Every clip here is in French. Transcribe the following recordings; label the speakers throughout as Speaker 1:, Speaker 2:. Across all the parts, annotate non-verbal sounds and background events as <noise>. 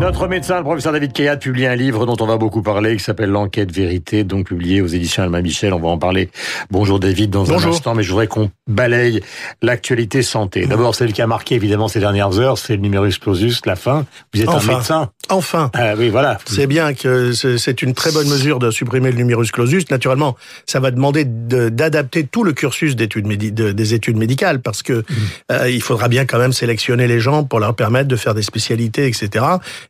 Speaker 1: Notre médecin, le professeur David Kayat, publie un livre dont on va beaucoup parler, qui s'appelle L'enquête vérité, donc publié aux éditions Alma Michel. On va en parler. Bonjour David dans un instant, mais je voudrais qu'on balaye l'actualité santé. D'abord, celle qui a marqué évidemment ces dernières heures, c'est le numerus clausus, la fin. Vous êtes
Speaker 2: enfin,
Speaker 1: un médecin.
Speaker 2: Enfin.
Speaker 1: Ah oui, voilà.
Speaker 2: C'est bien que c'est une très bonne mesure de supprimer le numerus clausus. Naturellement, ça va demander d'adapter tout le cursus d'études des études médicales parce que mmh. euh, il faudra bien quand même sélectionner les gens pour leur permettre de faire des spécialités, etc.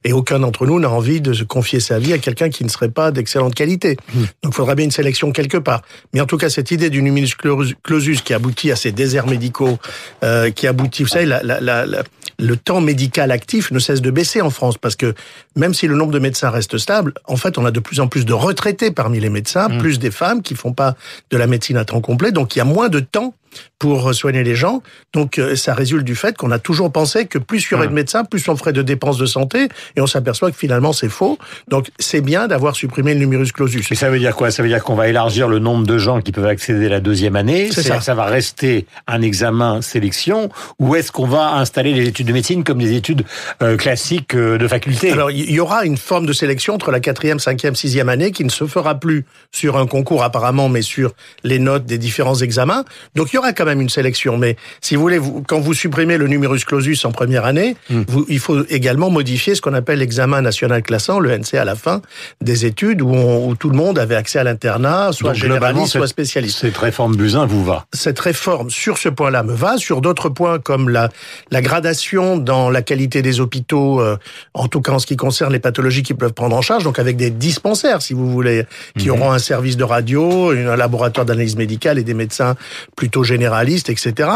Speaker 2: Et aucun d'entre nous n'a envie de se confier sa vie à quelqu'un qui ne serait pas d'excellente qualité. Mmh. Donc, il faudra bien une sélection quelque part. Mais en tout cas, cette idée du numerus clausus qui aboutit à ces déserts médicaux, euh, qui aboutit, vous savez, la, la, la, le temps médical actif ne cesse de baisser en France parce que même si le nombre de médecins reste stable, en fait, on a de plus en plus de retraités parmi les médecins, mmh. plus des femmes qui font pas de la médecine à temps complet, donc il y a moins de temps pour soigner les gens. Donc euh, ça résulte du fait qu'on a toujours pensé que plus il y aurait de médecins, plus on ferait de dépenses de santé, et on s'aperçoit que finalement c'est faux. Donc c'est bien d'avoir supprimé le numerus clausus.
Speaker 1: Mais ça veut dire quoi? Ça veut dire qu'on va élargir le nombre de gens qui peuvent accéder à la deuxième année?
Speaker 2: C'est ça.
Speaker 1: Ça va rester un examen sélection, ou est-ce qu'on va installer les études de médecine comme des études euh, classiques euh, de faculté?
Speaker 2: Alors il y aura une forme de sélection entre la quatrième, cinquième, sixième année qui ne se fera plus sur un concours apparemment, mais sur les notes des différents examens. Donc il y aura quand même une sélection. Mais si vous voulez, vous, quand vous supprimez le numerus clausus en première année, hmm. vous, il faut également modifier ce qu'on appelle l'examen national classant, le NC à la fin des études, où, on, où tout le monde avait accès à l'internat, soit
Speaker 1: Donc,
Speaker 2: généraliste, soit spécialiste.
Speaker 1: Cette réforme Buzyn vous va
Speaker 2: Cette réforme, sur ce point-là, me va. Sur d'autres points, comme la, la gradation dans la qualité des hôpitaux, euh, en tout cas en ce qui concerne les pathologies qui peuvent prendre en charge, donc avec des dispensaires, si vous voulez, qui mmh. auront un service de radio, un laboratoire d'analyse médicale et des médecins plutôt généralistes, etc.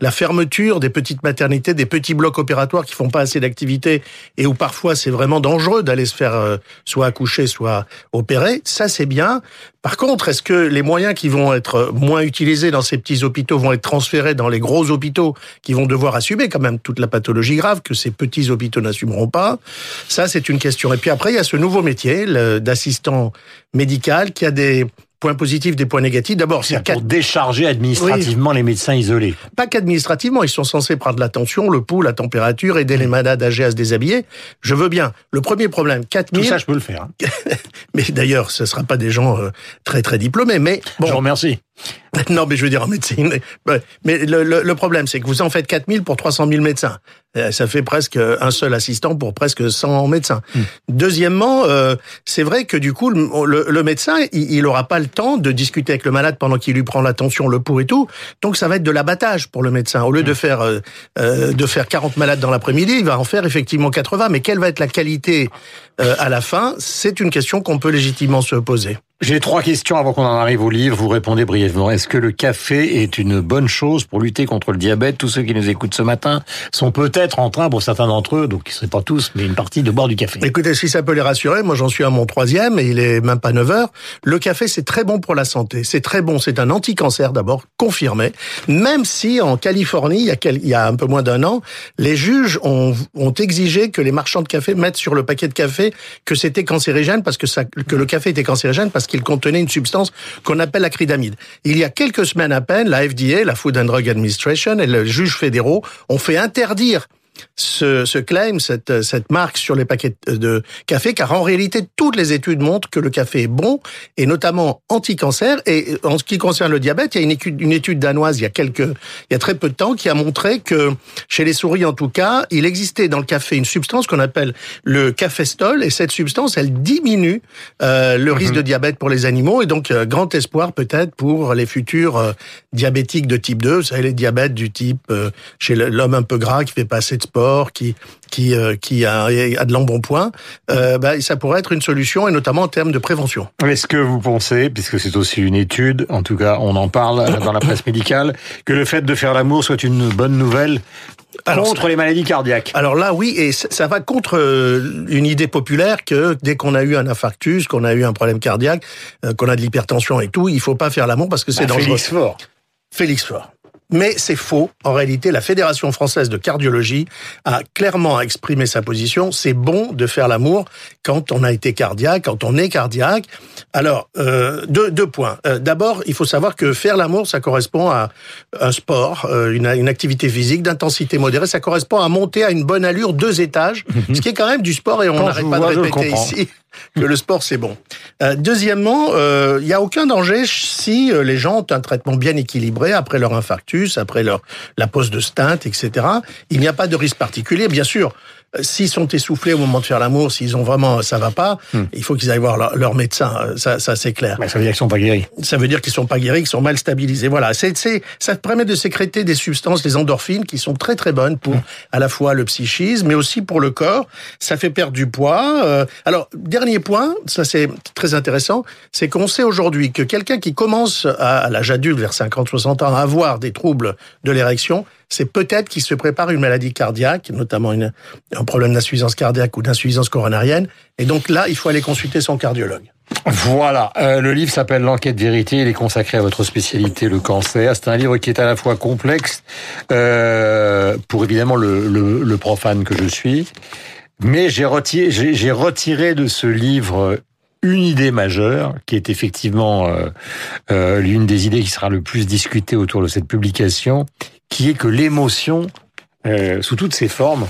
Speaker 2: La fermeture des petites maternités, des petits blocs opératoires qui font pas assez d'activité et où parfois c'est vraiment dangereux d'aller se faire euh, soit accoucher, soit opérer, ça c'est bien. Par contre, est-ce que les moyens qui vont être moins utilisés dans ces petits hôpitaux vont être transférés dans les gros hôpitaux qui vont devoir assumer quand même toute la pathologie grave que ces petits hôpitaux n'assumeront pas? Ça, c'est une question. Et puis après, il y a ce nouveau métier d'assistant médical qui a des points positifs, des points négatifs. D'abord,
Speaker 1: c'est pour décharger administrativement oui. les médecins isolés.
Speaker 2: Pas qu'administrativement, ils sont censés prendre la tension, le pouls, la température, aider les malades âgés à se déshabiller. Je veux bien. Le premier problème, 4000...
Speaker 1: Tout ça, je peux le faire. Hein. <laughs>
Speaker 2: mais d'ailleurs, ce ne sera pas des gens euh, très très diplômés, mais...
Speaker 1: Bon, je vous remercie. <laughs>
Speaker 2: Non, mais je veux dire en médecine. Mais le, le, le problème, c'est que vous en faites 4000 pour 300 000 médecins. Euh, ça fait presque un seul assistant pour presque 100 médecins.
Speaker 1: Hmm.
Speaker 2: Mmh. Deuxièmement, euh, c'est vrai que du coup, le, le médecin, il n'aura pas le temps de discuter avec le malade pendant qu'il lui prend l'attention, le pouls et tout. Donc, ça va être de l'abattage pour le médecin. Au lieu de faire euh, de faire 40 malades dans l'après-midi, il va en faire effectivement 80. Mais quelle va être la qualité euh, à la fin C'est une question qu'on peut légitimement se poser.
Speaker 1: J'ai trois questions avant qu'on en arrive au livre. Vous répondez brièvement. Est-ce que le café est une bonne chose pour lutter contre le diabète? Tous ceux qui nous écoutent ce matin sont peut-être en train, pour certains d'entre eux, donc ils ne seraient pas tous, mais une partie, de boire du café.
Speaker 2: Écoutez, si ça peut les rassurer, moi j'en suis à mon troisième et il est même pas 9 heures. Le café, c'est très bon pour la santé. C'est très bon. C'est un anti-cancer d'abord, confirmé. Même si en Californie, il y a, un peu moins d'un an, les juges ont, exigé que les marchands de café mettent sur le paquet de café que c'était cancérigène parce que, que le café était cancérigène parce qu'il contenait une substance qu'on appelle l'acridamide. Il y a quelques semaines à peine, la FDA, la Food and Drug Administration et le juge fédéraux ont fait interdire ce, ce claim, cette, cette marque sur les paquets de café, car en réalité, toutes les études montrent que le café est bon, et notamment anti-cancer. Et en ce qui concerne le diabète, il y a une étude, une étude danoise il y a quelques, il y a très peu de temps, qui a montré que chez les souris, en tout cas, il existait dans le café une substance qu'on appelle le cafestol, et cette substance, elle diminue euh, le risque mm -hmm. de diabète pour les animaux, et donc euh, grand espoir peut-être pour les futurs euh, diabétiques de type 2, vous savez, les diabètes du type euh, chez l'homme un peu gras qui fait pas assez de sport, qui qui euh, qui a, a de l'embonpoint, euh, bah, ça pourrait être une solution et notamment en termes de prévention.
Speaker 1: Est-ce que vous pensez, puisque c'est aussi une étude, en tout cas on en parle dans la presse médicale, que le fait de faire l'amour soit une bonne nouvelle alors, contre les maladies cardiaques?
Speaker 2: Alors là, oui, et ça va contre euh, une idée populaire que dès qu'on a eu un infarctus, qu'on a eu un problème cardiaque, qu'on a de l'hypertension et tout, il faut pas faire l'amour parce que c'est
Speaker 1: bah,
Speaker 2: dangereux.
Speaker 1: Félix Faure.
Speaker 2: Félix Faure. Mais c'est faux. En réalité, la Fédération française de cardiologie a clairement exprimé sa position. C'est bon de faire l'amour quand on a été cardiaque, quand on est cardiaque. Alors, euh, deux, deux points. Euh, D'abord, il faut savoir que faire l'amour, ça correspond à un sport, euh, une, une activité physique d'intensité modérée. Ça correspond à monter à une bonne allure deux étages, <laughs> ce qui est quand même du sport et on n'arrête pas de répéter ici que le sport c'est bon. Euh, deuxièmement, il euh, n'y a aucun danger si euh, les gens ont un traitement bien équilibré après leur infarctus, après leur la pose de stent, etc. Il n'y a pas de risque particulier, bien sûr. Euh, s'ils sont essoufflés au moment de faire l'amour, s'ils ont vraiment ça va pas, hmm. il faut qu'ils aillent voir leur, médecin. Euh, ça, ça c'est clair.
Speaker 1: ça veut dire qu'ils sont pas guéris.
Speaker 2: Ça veut dire qu'ils sont pas guéris, qu'ils sont mal stabilisés. Voilà, c'est, c'est, ça permet de sécréter des substances, les endorphines, qui sont très très bonnes pour hmm. à la fois le psychisme, mais aussi pour le corps. Ça fait perdre du poids. Euh, alors dernier point, ça c'est très intéressant, c'est qu'on sait aujourd'hui que quelqu'un qui commence à, à l'âge adulte, vers 50-60 ans, à avoir des troubles de l'érection, c'est peut-être qu'il se prépare une maladie cardiaque, notamment une, un problème d'insuffisance cardiaque ou d'insuffisance coronarienne. Et donc là, il faut aller consulter son cardiologue.
Speaker 1: Voilà, euh, le livre s'appelle L'enquête vérité, il est consacré à votre spécialité, le cancer. C'est un livre qui est à la fois complexe, euh, pour évidemment le, profane que je suis, mais j'ai j'ai retiré de ce livre une idée majeure, qui est effectivement euh, euh, l'une des idées qui sera le plus discutée autour de cette publication, qui est que l'émotion, euh, sous toutes ses formes,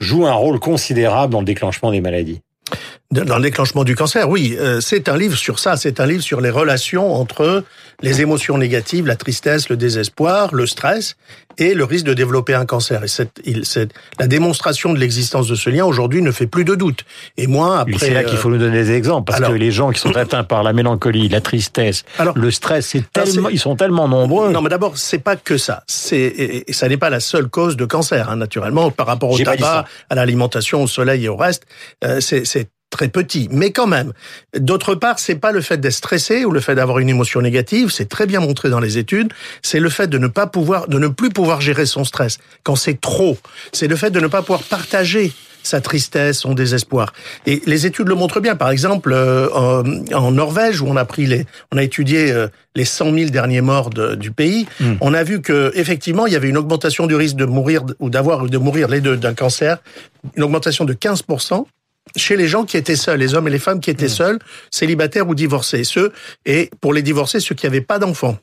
Speaker 1: joue un rôle considérable dans le déclenchement des maladies.
Speaker 2: Dans le déclenchement du cancer, oui, euh, c'est un livre sur ça, c'est un livre sur les relations entre les émotions négatives, la tristesse, le désespoir, le stress et le risque de développer un cancer. Et cette, il, cette, la démonstration de l'existence de ce lien aujourd'hui ne fait plus de doute. Et moi, après,
Speaker 1: c'est là qu'il faut nous donner des exemples parce que les gens qui sont <coughs> atteints par la mélancolie, la tristesse, alors, le stress, c'est tellement, ils sont tellement nombreux.
Speaker 2: Non, mais d'abord, c'est pas que ça. C'est, et, ça n'est pas la seule cause de cancer, hein, naturellement, par rapport au tabac, à l'alimentation, au soleil et au reste. Euh, c'est très petit, mais quand même. D'autre part, c'est pas le fait d'être stressé ou le fait d'avoir une émotion négative, c'est très bien montré dans les études, c'est le fait de ne pas pouvoir, de ne plus pouvoir gérer son stress quand c'est trop. C'est le fait de ne pas pouvoir partager sa tristesse, son désespoir. Et les études le montrent bien. Par exemple, euh, en, Norvège, où on a pris les, on a étudié euh, les 100 000 derniers morts du pays, hmm. on a vu que effectivement, il y avait une augmentation du risque de mourir ou d'avoir de mourir les deux d'un cancer, une augmentation de 15 chez les gens qui étaient seuls, les hommes et les femmes qui étaient mmh. seuls, célibataires ou divorcés. Ceux, et pour les divorcés, ceux qui n'avaient pas d'enfants.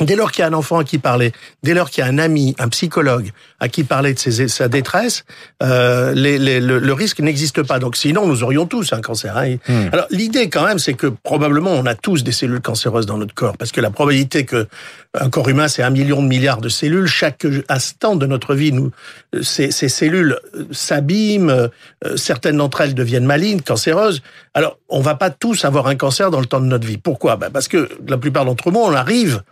Speaker 2: Dès lors qu'il y a un enfant à qui parler, dès lors qu'il y a un ami, un psychologue à qui parler de ses, sa détresse, euh, les, les, le, risque n'existe pas. Donc sinon, nous aurions tous un cancer. Hein. Hmm. Alors l'idée quand même, c'est que probablement on a tous des cellules cancéreuses dans notre corps, parce que la probabilité que un corps humain, c'est un million de milliards de cellules. Chaque instant de notre vie, nous, ces, ces cellules s'abîment, euh, certaines d'entre elles deviennent malignes, cancéreuses. Alors, on va pas tous avoir un cancer dans le temps de notre vie. Pourquoi? Ben Parce que la plupart d'entre nous, on arrive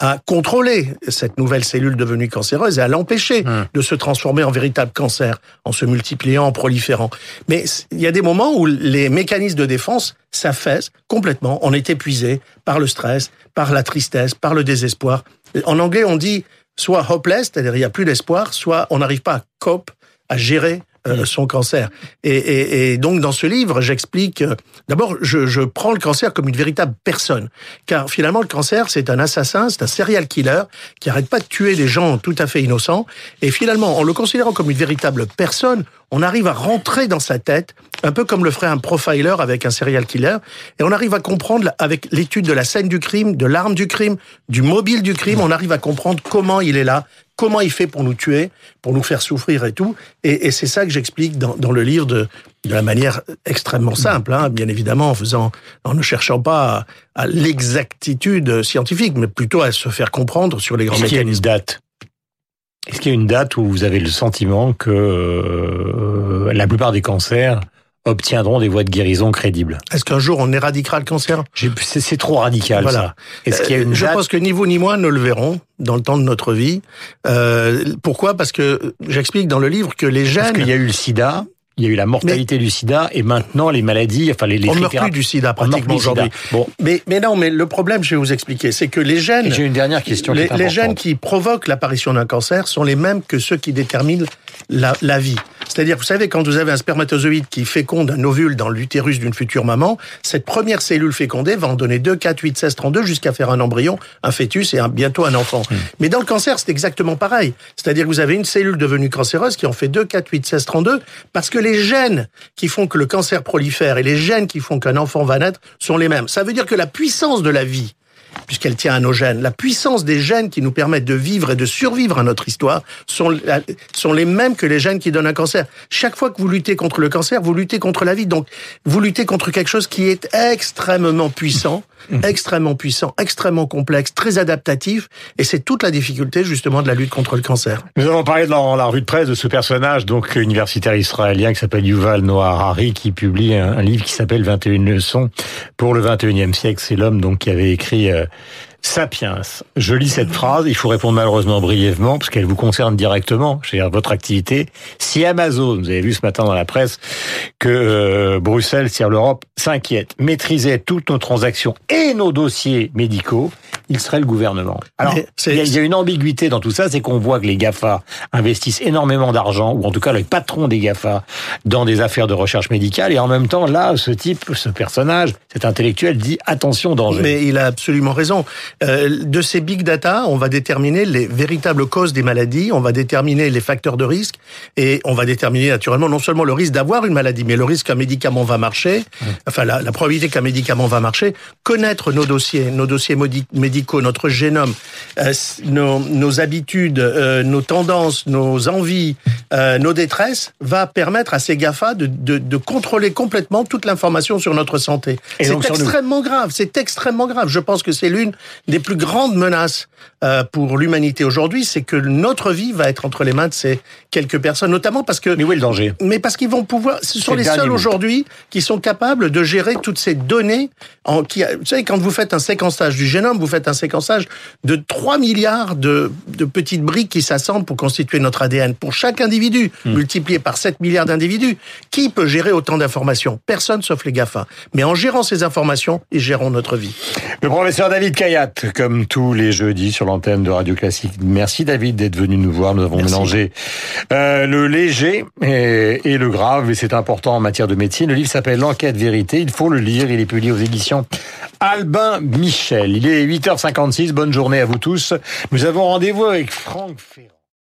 Speaker 2: à contrôler cette nouvelle cellule devenue cancéreuse et à l'empêcher hum. de se transformer en véritable cancer, en se multipliant, en proliférant. Mais il y a des moments où les mécanismes de défense s'affaissent complètement. On est épuisé par le stress, par la tristesse, par le désespoir. En anglais, on dit soit hopeless, c'est-à-dire il n'y a plus d'espoir, soit on n'arrive pas à cope, à gérer euh, son cancer. Et, donc dans ce livre, j'explique. Euh, d'abord, je, je, prends le cancer comme une véritable personne, car finalement le cancer c'est un assassin, c'est un serial killer qui arrête pas de tuer des gens tout à fait innocents. Et finalement, en le considérant comme une véritable personne, on arrive à rentrer dans sa tête, un peu comme le ferait un profiler avec un serial killer, et on arrive à comprendre avec l'étude de la scène du crime, de l'arme du crime, du mobile du crime, on arrive à comprendre comment il est là, comment il fait pour nous tuer, pour nous faire souffrir et tout. Et, c'est ça que j'explique dans, le livre de, de la manière extrêmement simple, hein, bien évidemment, en faisant, en ne cherchant pas à, l'exactitude scientifique, mais plutôt à se faire comprendre sur les grands mécanismes.
Speaker 1: date? Est-ce qu'il y a une date où vous avez le sentiment que euh, la plupart des cancers obtiendront des voies de guérison crédibles.
Speaker 2: Est-ce qu'un jour on éradiquera le cancer?
Speaker 1: C'est trop radical voilà. ça.
Speaker 2: Est-ce qu'il y a une Je pense que ni vous ni moi ne le verrons dans le temps de notre vie. Euh, pourquoi? Parce que j'explique dans le livre que les gènes... Parce
Speaker 1: qu'il y a eu le sida, il y a eu la mortalité du sida et maintenant les maladies, enfin les, les
Speaker 2: On ne meurt plus du sida pratiquement aujourd'hui. Bon. Mais, mais non, mais le problème, je vais vous expliquer, c'est que les gènes...
Speaker 1: J'ai une dernière question
Speaker 2: Les, les gènes qui provoquent l'apparition d'un cancer sont les mêmes que ceux qui déterminent la, la vie. C'est-à-dire, vous savez, quand vous avez un spermatozoïde qui féconde un ovule dans l'utérus d'une future maman, cette première cellule fécondée va en donner 2, 4, 8, 16, 32 jusqu'à faire un embryon, un fœtus et un, bientôt un enfant. Hmm. Mais dans le cancer, c'est exactement pareil. C'est-à-dire que vous avez une cellule devenue cancéreuse qui en fait 2, 4, 8, 16, 32 parce que les gènes qui font que le cancer prolifère et les gènes qui font qu'un enfant va naître sont les mêmes. Ça veut dire que la puissance de la vie puisqu'elle tient à nos gènes. La puissance des gènes qui nous permettent de vivre et de survivre à notre histoire sont, sont les mêmes que les gènes qui donnent un cancer. Chaque fois que vous luttez contre le cancer, vous luttez contre la vie. Donc, vous luttez contre quelque chose qui est extrêmement puissant, <laughs> extrêmement puissant, extrêmement complexe, très adaptatif. Et c'est toute la difficulté, justement, de la lutte contre le cancer.
Speaker 1: Nous avons parlé dans la rue de presse de ce personnage, donc universitaire israélien, qui s'appelle Yuval Noah Harari, qui publie un, livre qui s'appelle 21 leçons pour le 21e siècle. C'est l'homme, donc, qui avait écrit euh, Sapiens. Je lis cette phrase, il faut répondre malheureusement brièvement, parce qu'elle vous concerne directement, c'est-à-dire votre activité. Si Amazon, vous avez vu ce matin dans la presse, que euh, Bruxelles, si l'Europe s'inquiète, maîtrisait toutes nos transactions et nos dossiers médicaux, il serait le gouvernement. Alors, il y, a une ambiguïté dans tout ça, c'est qu'on voit que les GAFA investissent énormément d'argent, ou en tout cas le patron des GAFA, dans des affaires de recherche médicale, et en même temps, là, ce type, ce personnage, cet intellectuel dit attention, danger.
Speaker 2: Mais il a absolument raison. Euh, de ces big data, on va déterminer les véritables causes des maladies, on va déterminer les facteurs de risque, et on va déterminer naturellement non seulement le risque d'avoir une maladie, mais le risque qu'un médicament va marcher, enfin la, la probabilité qu'un médicament va marcher, connaître nos dossiers, nos dossiers médicaux, notre génome, euh, nos, nos, habitudes, euh, nos tendances, nos envies, nos détresses, va permettre à ces GAFA de, de, de contrôler complètement toute l'information sur notre santé. C'est extrêmement grave, c'est extrêmement grave. Je pense que c'est l'une des plus grandes menaces pour l'humanité aujourd'hui, c'est que notre vie va être entre les mains de ces quelques personnes, notamment parce que...
Speaker 1: Mais où est le danger?
Speaker 2: Mais parce qu'ils vont pouvoir... Ce sont les seuls aujourd'hui qui sont capables de gérer toutes ces données. En, qui, vous savez, quand vous faites un séquençage du génome, vous faites un séquençage de 3 milliards de, de petites briques qui s'assemblent pour constituer notre ADN. Pour chaque individu, hmm. multiplié par 7 milliards d'individus, qui peut gérer autant d'informations? Personne sauf les GAFA. Mais en gérant ces informations, ils géreront notre vie.
Speaker 1: Le professeur David Kayat, comme tous les jeudis sur l'antenne de Radio Classique. Merci David d'être venu nous voir. Nous avons mélangé euh, le léger et, et, le grave, et c'est important en matière de médecine. Le livre s'appelle L'enquête vérité. Il faut le lire. Il est publié aux éditions Albin Michel. Il est 8h56. Bonne journée à vous tous. Nous avons rendez-vous avec Franck Ferrand.